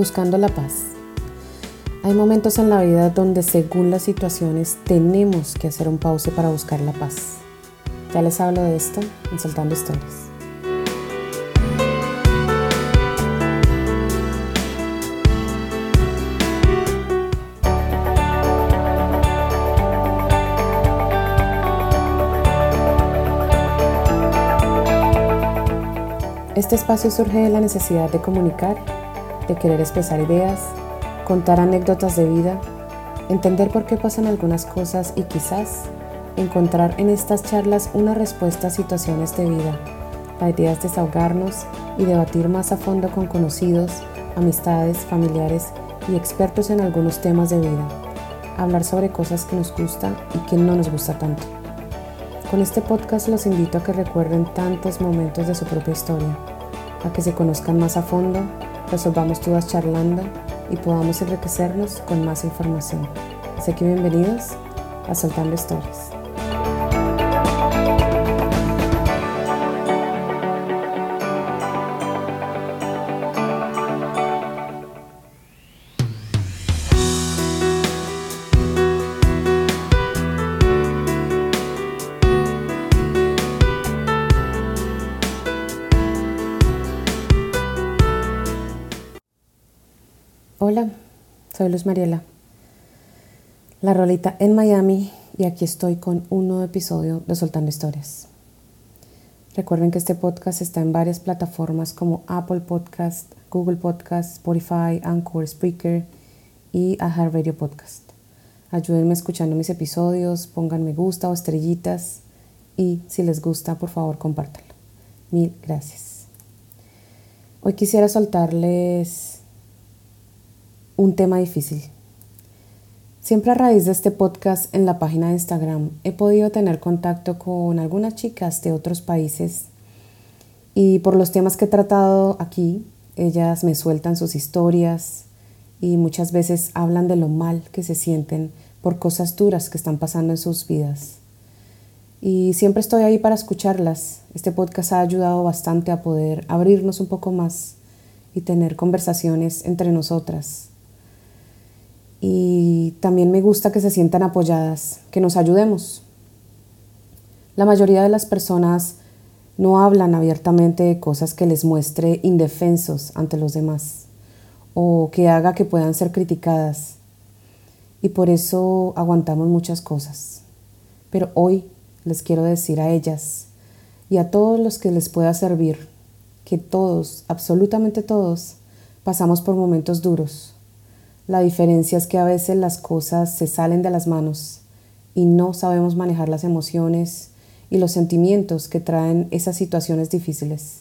Buscando la paz. Hay momentos en la vida donde según las situaciones tenemos que hacer un pause para buscar la paz. Ya les hablo de esto en Soltando Historias. Este espacio surge de la necesidad de comunicar, de querer expresar ideas, contar anécdotas de vida, entender por qué pasan algunas cosas y quizás encontrar en estas charlas una respuesta a situaciones de vida. La idea es desahogarnos y debatir más a fondo con conocidos, amistades, familiares y expertos en algunos temas de vida. Hablar sobre cosas que nos gusta y que no nos gusta tanto. Con este podcast los invito a que recuerden tantos momentos de su propia historia, a que se conozcan más a fondo, resolvamos dudas charlando y podamos enriquecernos con más información. Así que bienvenidos a Soltando Historias. Soy Luz Mariela. La rolita en Miami y aquí estoy con un nuevo episodio de Soltando Historias. Recuerden que este podcast está en varias plataformas como Apple Podcast, Google Podcast, Spotify, Anchor, Spreaker y Radio Podcast. Ayúdenme escuchando mis episodios, pongan me gusta o estrellitas y si les gusta, por favor, compártanlo. Mil gracias. Hoy quisiera soltarles un tema difícil. Siempre a raíz de este podcast en la página de Instagram he podido tener contacto con algunas chicas de otros países y por los temas que he tratado aquí, ellas me sueltan sus historias y muchas veces hablan de lo mal que se sienten por cosas duras que están pasando en sus vidas. Y siempre estoy ahí para escucharlas. Este podcast ha ayudado bastante a poder abrirnos un poco más y tener conversaciones entre nosotras y también me gusta que se sientan apoyadas, que nos ayudemos. La mayoría de las personas no hablan abiertamente de cosas que les muestre indefensos ante los demás o que haga que puedan ser criticadas. Y por eso aguantamos muchas cosas. Pero hoy les quiero decir a ellas y a todos los que les pueda servir que todos, absolutamente todos, pasamos por momentos duros la diferencia es que a veces las cosas se salen de las manos y no sabemos manejar las emociones y los sentimientos que traen esas situaciones difíciles.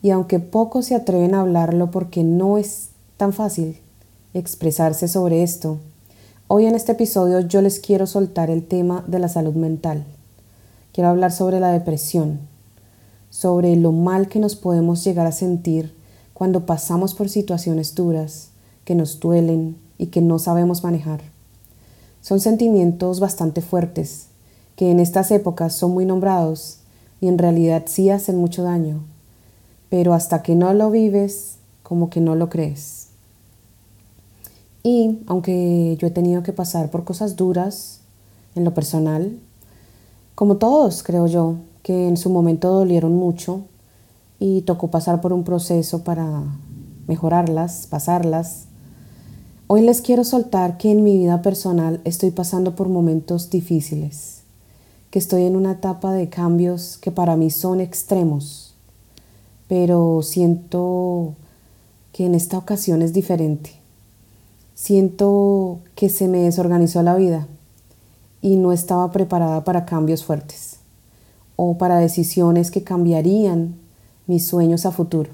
Y aunque pocos se atreven a hablarlo porque no es tan fácil expresarse sobre esto, hoy en este episodio yo les quiero soltar el tema de la salud mental. Quiero hablar sobre la depresión, sobre lo mal que nos podemos llegar a sentir cuando pasamos por situaciones duras que nos duelen y que no sabemos manejar. Son sentimientos bastante fuertes, que en estas épocas son muy nombrados y en realidad sí hacen mucho daño, pero hasta que no lo vives, como que no lo crees. Y aunque yo he tenido que pasar por cosas duras en lo personal, como todos creo yo, que en su momento dolieron mucho y tocó pasar por un proceso para mejorarlas, pasarlas, Hoy les quiero soltar que en mi vida personal estoy pasando por momentos difíciles, que estoy en una etapa de cambios que para mí son extremos, pero siento que en esta ocasión es diferente. Siento que se me desorganizó la vida y no estaba preparada para cambios fuertes o para decisiones que cambiarían mis sueños a futuro.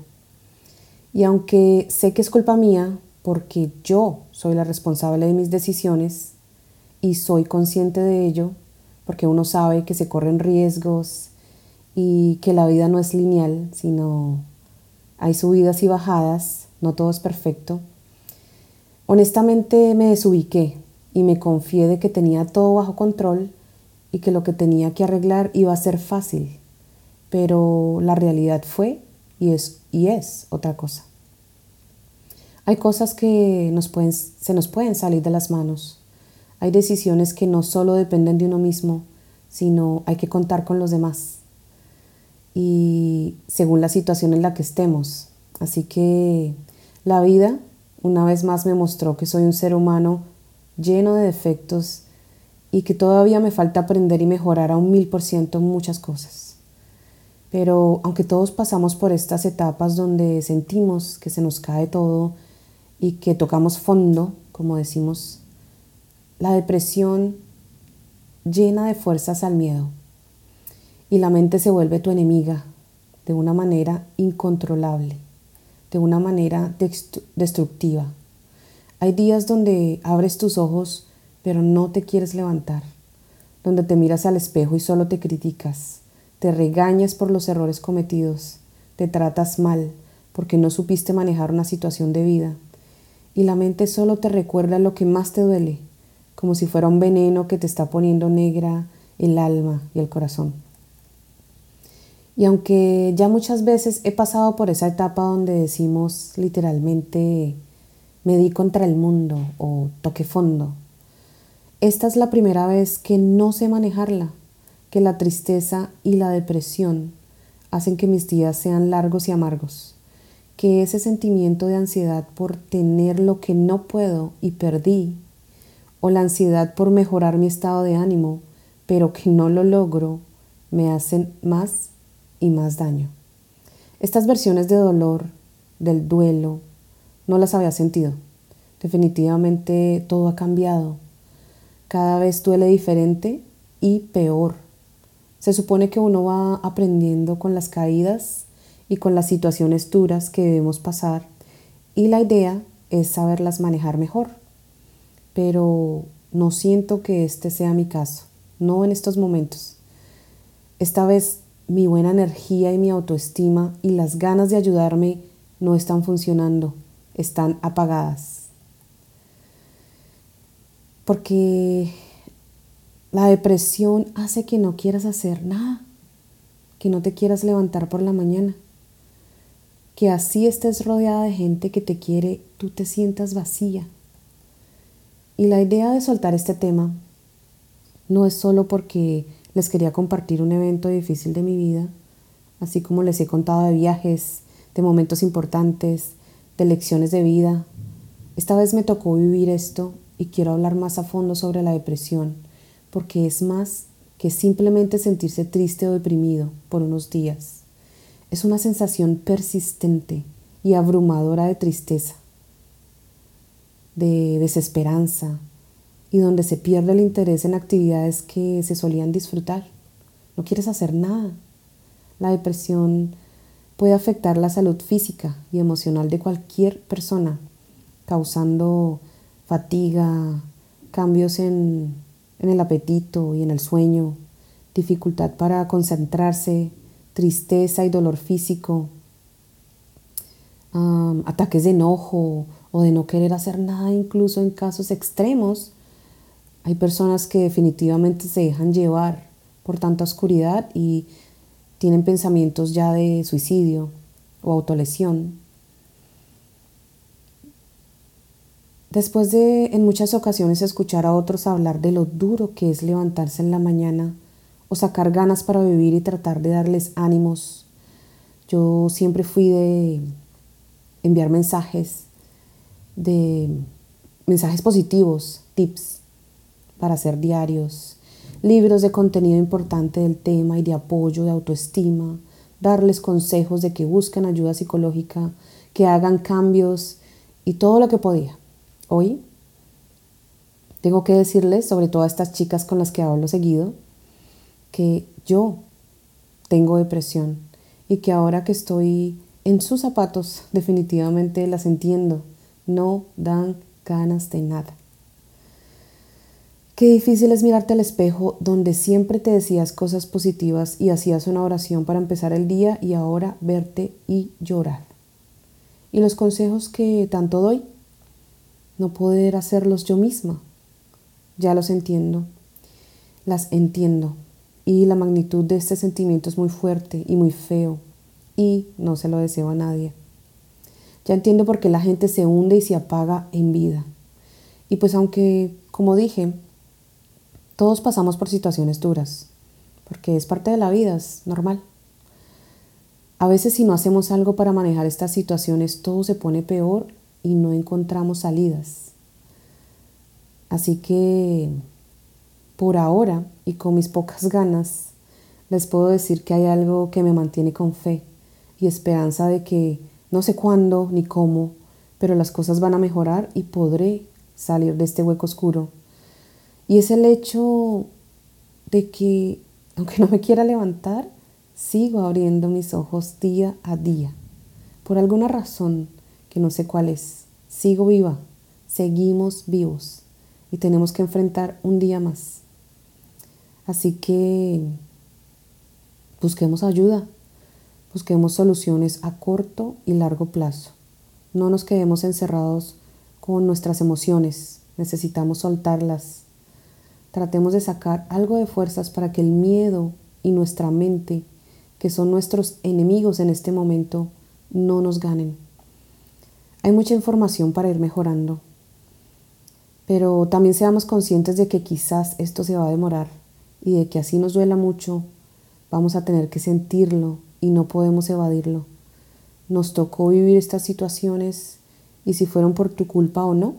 Y aunque sé que es culpa mía, porque yo soy la responsable de mis decisiones y soy consciente de ello, porque uno sabe que se corren riesgos y que la vida no es lineal, sino hay subidas y bajadas, no todo es perfecto. Honestamente me desubiqué y me confié de que tenía todo bajo control y que lo que tenía que arreglar iba a ser fácil, pero la realidad fue y es, y es otra cosa. Hay cosas que nos pueden, se nos pueden salir de las manos. Hay decisiones que no solo dependen de uno mismo, sino hay que contar con los demás. Y según la situación en la que estemos. Así que la vida una vez más me mostró que soy un ser humano lleno de defectos y que todavía me falta aprender y mejorar a un mil por ciento muchas cosas. Pero aunque todos pasamos por estas etapas donde sentimos que se nos cae todo y que tocamos fondo, como decimos, la depresión llena de fuerzas al miedo y la mente se vuelve tu enemiga de una manera incontrolable, de una manera destructiva. Hay días donde abres tus ojos pero no te quieres levantar, donde te miras al espejo y solo te criticas, te regañas por los errores cometidos, te tratas mal porque no supiste manejar una situación de vida y la mente solo te recuerda lo que más te duele, como si fuera un veneno que te está poniendo negra el alma y el corazón. Y aunque ya muchas veces he pasado por esa etapa donde decimos literalmente me di contra el mundo o toqué fondo, esta es la primera vez que no sé manejarla, que la tristeza y la depresión hacen que mis días sean largos y amargos que ese sentimiento de ansiedad por tener lo que no puedo y perdí, o la ansiedad por mejorar mi estado de ánimo, pero que no lo logro, me hacen más y más daño. Estas versiones de dolor, del duelo, no las había sentido. Definitivamente todo ha cambiado. Cada vez duele diferente y peor. Se supone que uno va aprendiendo con las caídas y con las situaciones duras que debemos pasar y la idea es saberlas manejar mejor. Pero no siento que este sea mi caso, no en estos momentos. Esta vez mi buena energía y mi autoestima y las ganas de ayudarme no están funcionando, están apagadas. Porque la depresión hace que no quieras hacer nada, que no te quieras levantar por la mañana que así estés rodeada de gente que te quiere, tú te sientas vacía. Y la idea de soltar este tema no es solo porque les quería compartir un evento difícil de mi vida, así como les he contado de viajes, de momentos importantes, de lecciones de vida. Esta vez me tocó vivir esto y quiero hablar más a fondo sobre la depresión, porque es más que simplemente sentirse triste o deprimido por unos días. Es una sensación persistente y abrumadora de tristeza, de desesperanza y donde se pierde el interés en actividades que se solían disfrutar. No quieres hacer nada. La depresión puede afectar la salud física y emocional de cualquier persona, causando fatiga, cambios en, el apetito y en el sueño, dificultad para concentrarse, tristeza y dolor físico, ataques de enojo o de no querer hacer nada, incluso en casos extremos. Hay personas que definitivamente se dejan llevar por tanta oscuridad y tienen pensamientos ya de suicidio o autolesión. Después de en muchas ocasiones escuchar a otros hablar de lo duro que es levantarse en la mañana, o sacar ganas para vivir y tratar de darles ánimos. Yo siempre fui de enviar mensajes, de mensajes positivos, tips para hacer diarios, libros de contenido importante del tema y de apoyo, de autoestima, darles consejos de que busquen ayuda psicológica, que hagan cambios y todo lo que podía. Hoy tengo que decirles, sobre todo a estas chicas con las que hablo seguido, que yo tengo depresión y que ahora que estoy en sus zapatos definitivamente las entiendo. No dan ganas de nada. Qué difícil es mirarte al espejo donde siempre te decías cosas positivas y hacías una oración para empezar el día y ahora verte y llorar. Y los consejos que tanto doy, no poder hacerlos yo misma. Ya los entiendo. Las entiendo y la magnitud de este sentimiento es muy fuerte y muy feo y no se lo deseo a nadie. Ya entiendo por qué la gente se hunde y se apaga en vida. Y pues aunque, como dije, todos pasamos por situaciones duras, porque es parte de la vida, es normal. A veces si no hacemos algo para manejar estas situaciones, todo se pone peor y no encontramos salidas. Así que por ahora y con mis pocas ganas, les puedo decir que hay algo que me mantiene con fe y esperanza de que no sé cuándo ni cómo, pero las cosas van a mejorar y podré salir de este hueco oscuro. Y es el hecho de que, aunque no me quiera levantar, sigo abriendo mis ojos día a día. Por alguna razón que no sé cuál es, sigo viva, seguimos vivos y tenemos que enfrentar un día más. Así que busquemos ayuda, busquemos soluciones a corto y largo plazo. No nos quedemos encerrados con nuestras emociones, necesitamos soltarlas. Tratemos de sacar algo de fuerzas para que el miedo y nuestra mente que son nuestros enemigos en este momento, no nos ganen. Hay mucha información para ir mejorando, pero también seamos conscientes de que quizás esto se va a demorar y de que así nos duela mucho, vamos a tener que sentirlo y no podemos evadirlo. Nos tocó vivir estas situaciones y si fueron por tu culpa o no,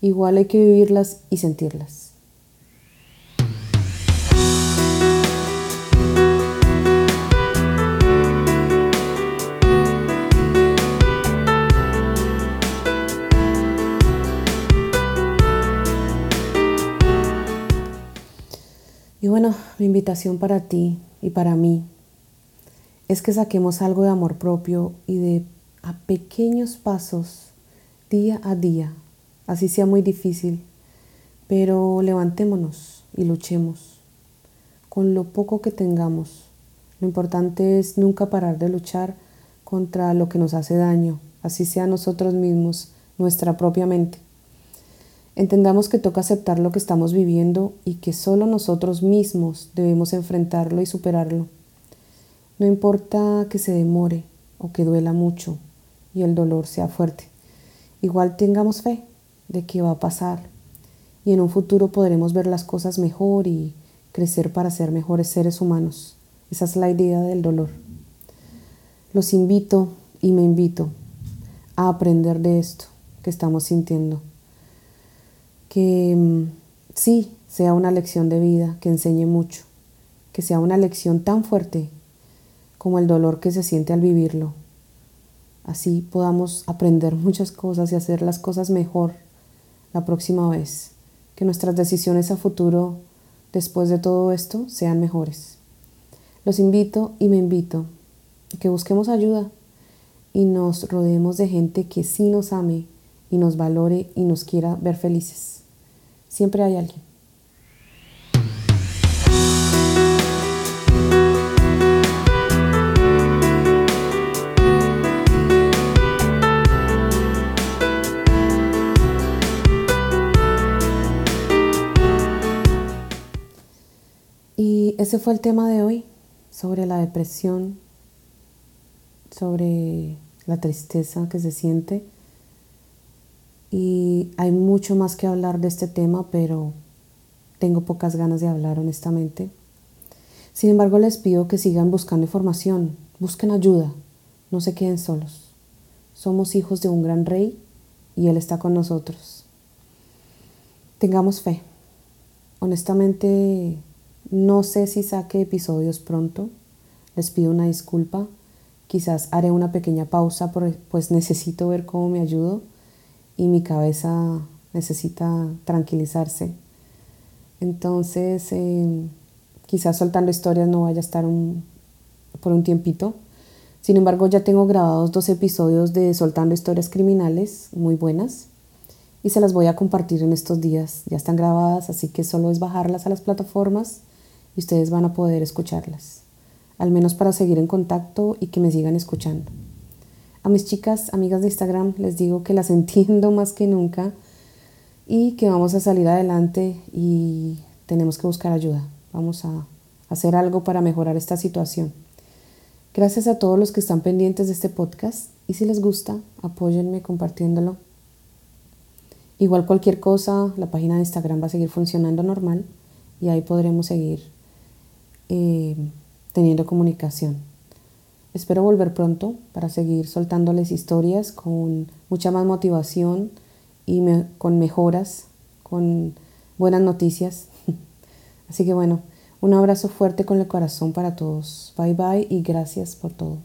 igual hay que vivirlas y sentirlas. Mi invitación para ti y para mí es que saquemos algo de amor propio y de a pequeños pasos, día a día, así sea muy difícil, pero levantémonos y luchemos con lo poco que tengamos. Lo importante es nunca parar de luchar contra lo que nos hace daño, así sea nosotros mismos, nuestra propia mente. Entendamos que toca aceptar lo que estamos viviendo y que solo nosotros mismos debemos enfrentarlo y superarlo. No importa que se demore o que duela mucho y el dolor sea fuerte. Igual tengamos fe de que va a pasar y en un futuro podremos ver las cosas mejor y crecer para ser mejores seres humanos. Esa es la idea del dolor. Los invito y me invito a aprender de esto que estamos sintiendo que mm, sí sea una lección de vida, que enseñe mucho, que sea una lección tan fuerte como el dolor que se siente al vivirlo. Así podamos aprender muchas cosas y hacer las cosas mejor la próxima vez, que nuestras decisiones a futuro después de todo esto sean mejores. Los invito y me invito a que busquemos ayuda y nos rodeemos de gente que sí nos ame y nos valore y nos quiera ver felices. Siempre hay alguien. Y ese fue el tema de hoy, sobre la depresión, sobre la tristeza que se siente y hay mucho más que hablar de este tema, pero tengo pocas ganas de hablar honestamente. Sin embargo, les pido que sigan buscando información, busquen ayuda, no se queden solos. Somos hijos de un gran rey y Él está con nosotros. Tengamos fe. Honestamente, no sé si saque episodios pronto. Les pido una disculpa. Quizás haré una pequeña pausa, pues necesito ver cómo me ayudo y mi cabeza necesita tranquilizarse. Entonces, em, quizás soltando historias no vaya a estar por un tiempito. Sin embargo, ya tengo grabados dos episodios de Soltando Historias Criminales, muy buenas, y se las voy a compartir en estos días. Ya están grabadas, así que solo es bajarlas a las plataformas y ustedes van a poder escucharlas, al menos para seguir en contacto y que me sigan escuchando. A mis chicas, amigas de Instagram, les digo que las entiendo más que nunca y que vamos a salir adelante y tenemos que buscar ayuda. Vamos a hacer algo para mejorar esta situación. Gracias a todos los que están pendientes de este podcast y si les gusta, apóyenme compartiéndolo. Igual cualquier cosa, la página de Instagram va a seguir funcionando normal y ahí podremos seguir eh, teniendo comunicación. Espero volver pronto para seguir soltándoles historias con mucha más motivación y con mejoras, con buenas noticias. Así que bueno, un abrazo fuerte con el corazón para todos. Bye bye y gracias por todo.